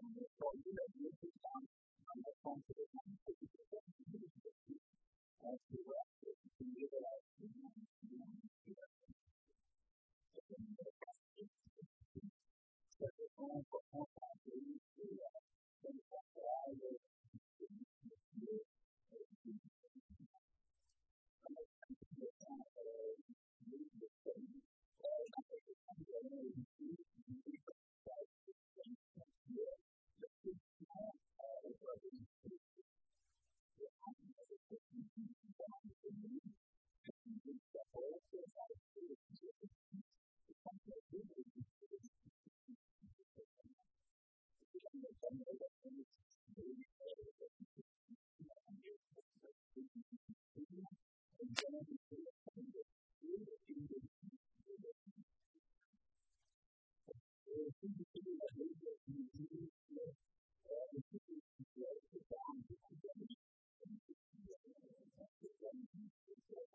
Thank you.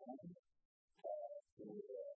呃，这个。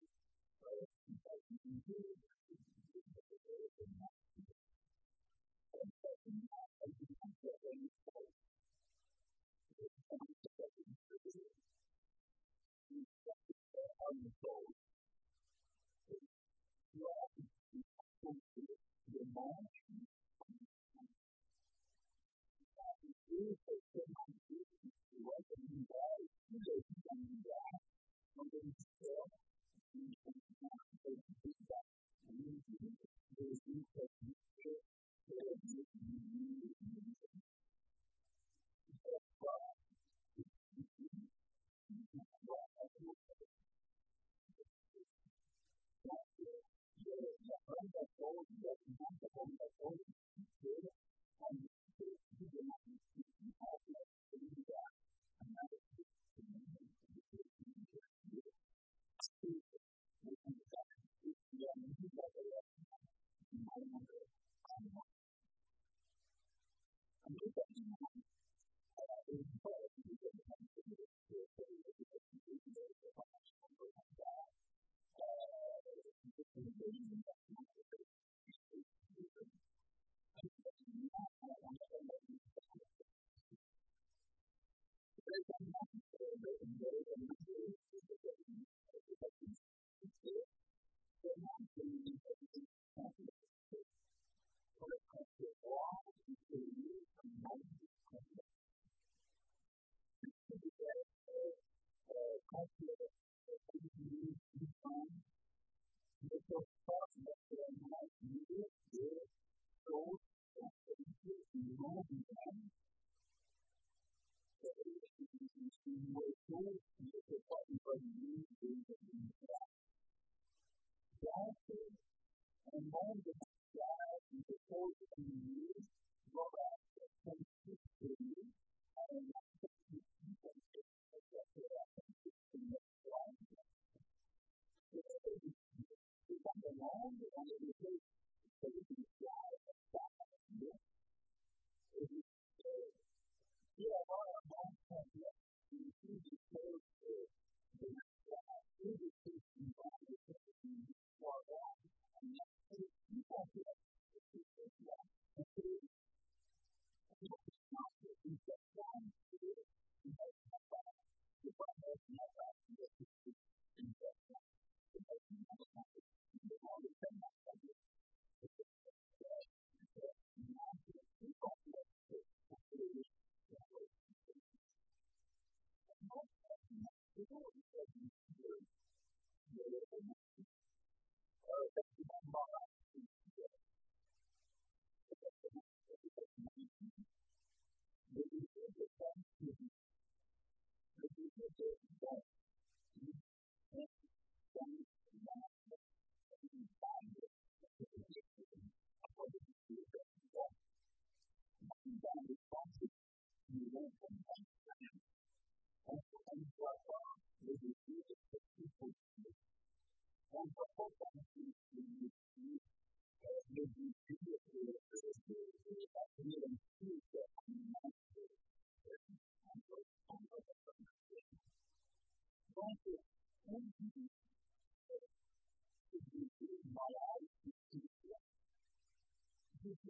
Lord,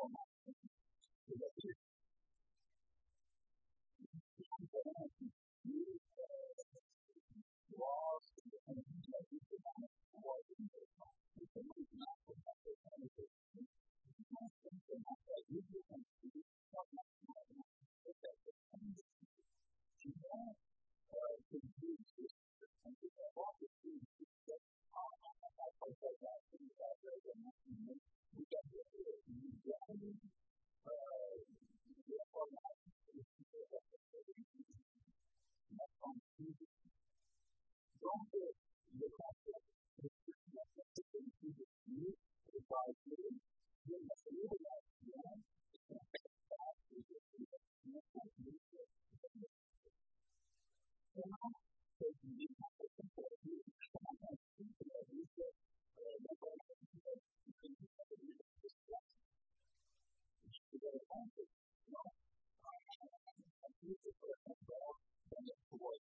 on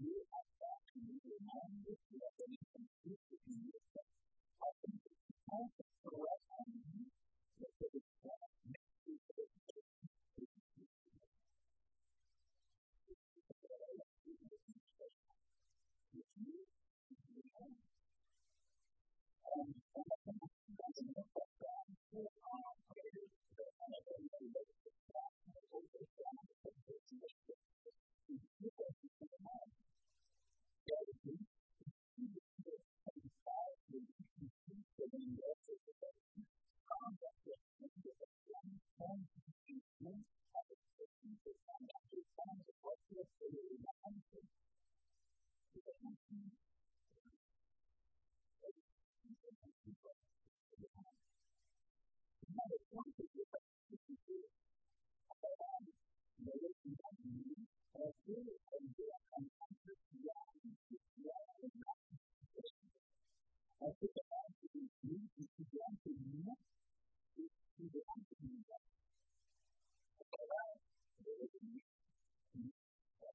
you. have to be reminded that anything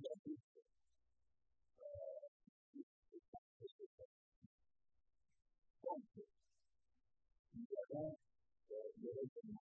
Thank you.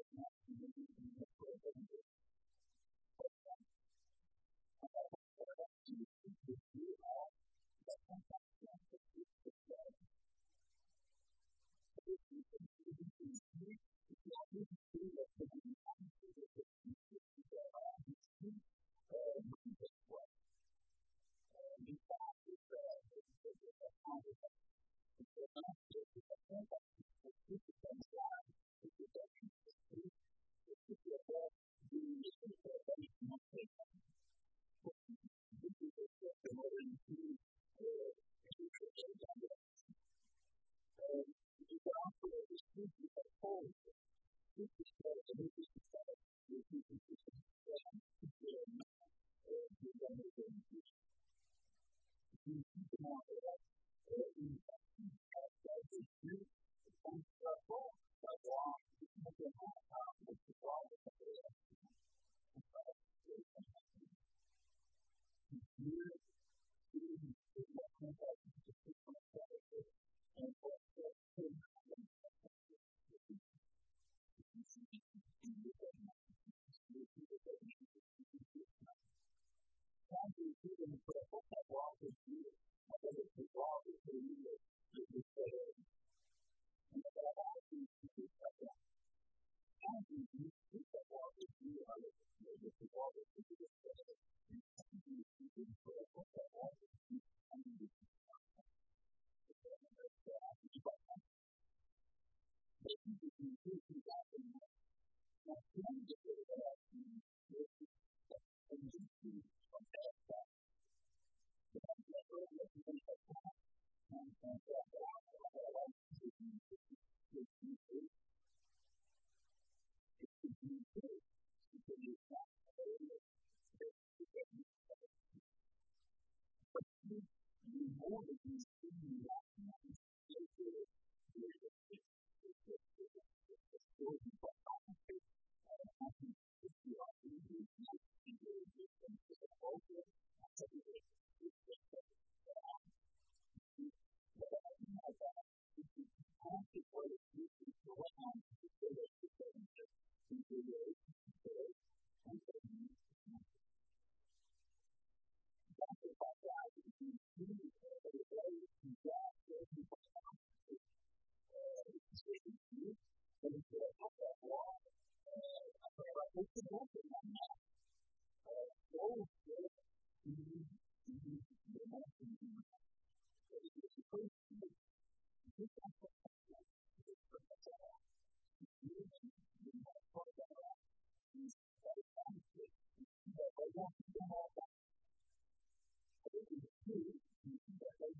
holy One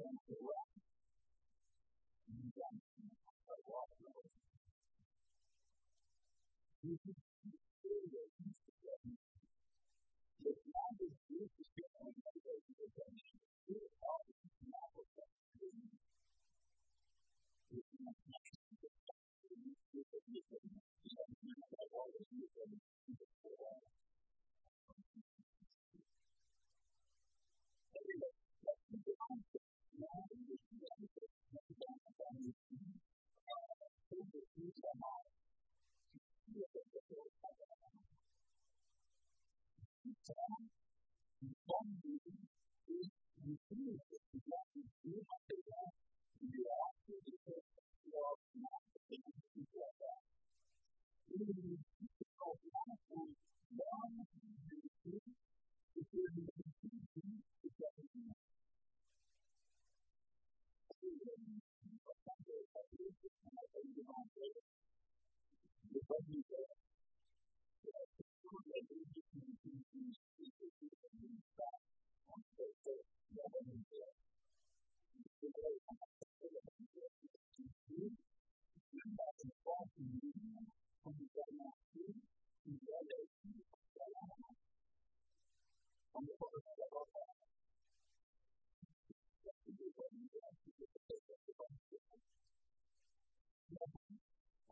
and to rest. And then,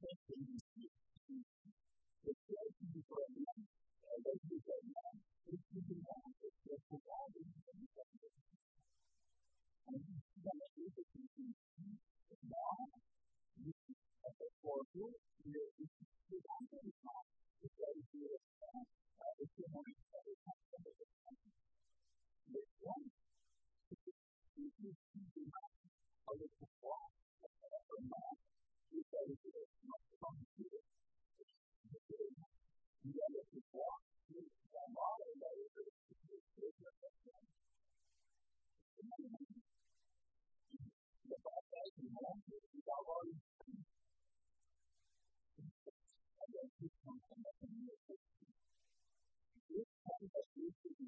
Thank you.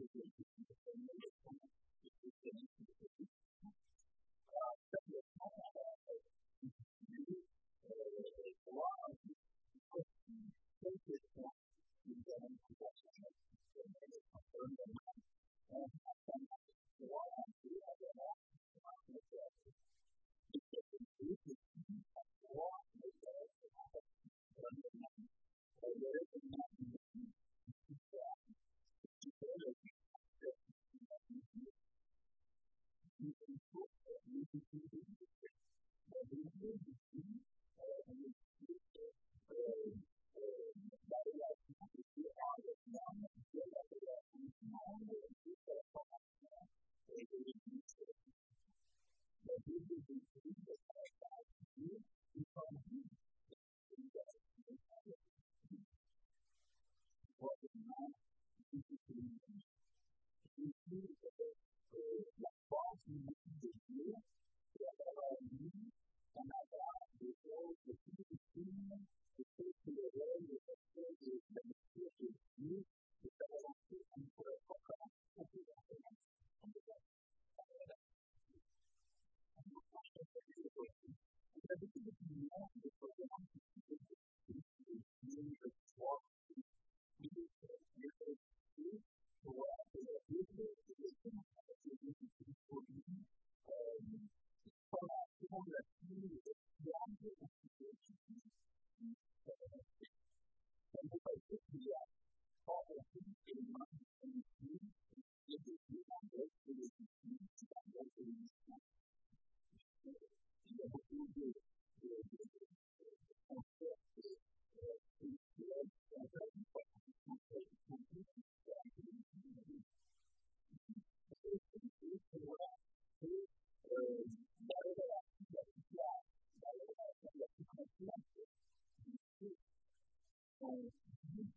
就是一些人的，他们就是可能就是说，啊，在有方法的，就是能够呃，希望就是说，坚持下去。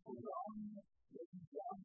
Kur'an'ı ve İslam'ı